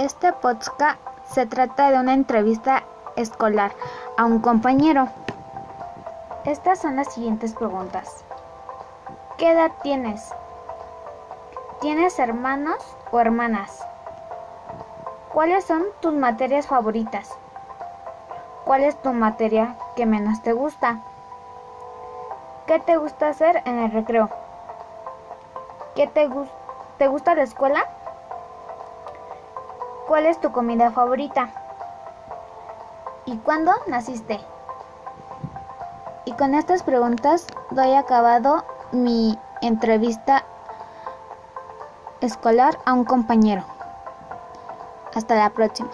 Este podcast se trata de una entrevista escolar a un compañero. Estas son las siguientes preguntas. ¿Qué edad tienes? ¿Tienes hermanos o hermanas? ¿Cuáles son tus materias favoritas? ¿Cuál es tu materia que menos te gusta? ¿Qué te gusta hacer en el recreo? ¿Qué te, te gusta la escuela? ¿Cuál es tu comida favorita? ¿Y cuándo naciste? Y con estas preguntas doy acabado mi entrevista escolar a un compañero. Hasta la próxima.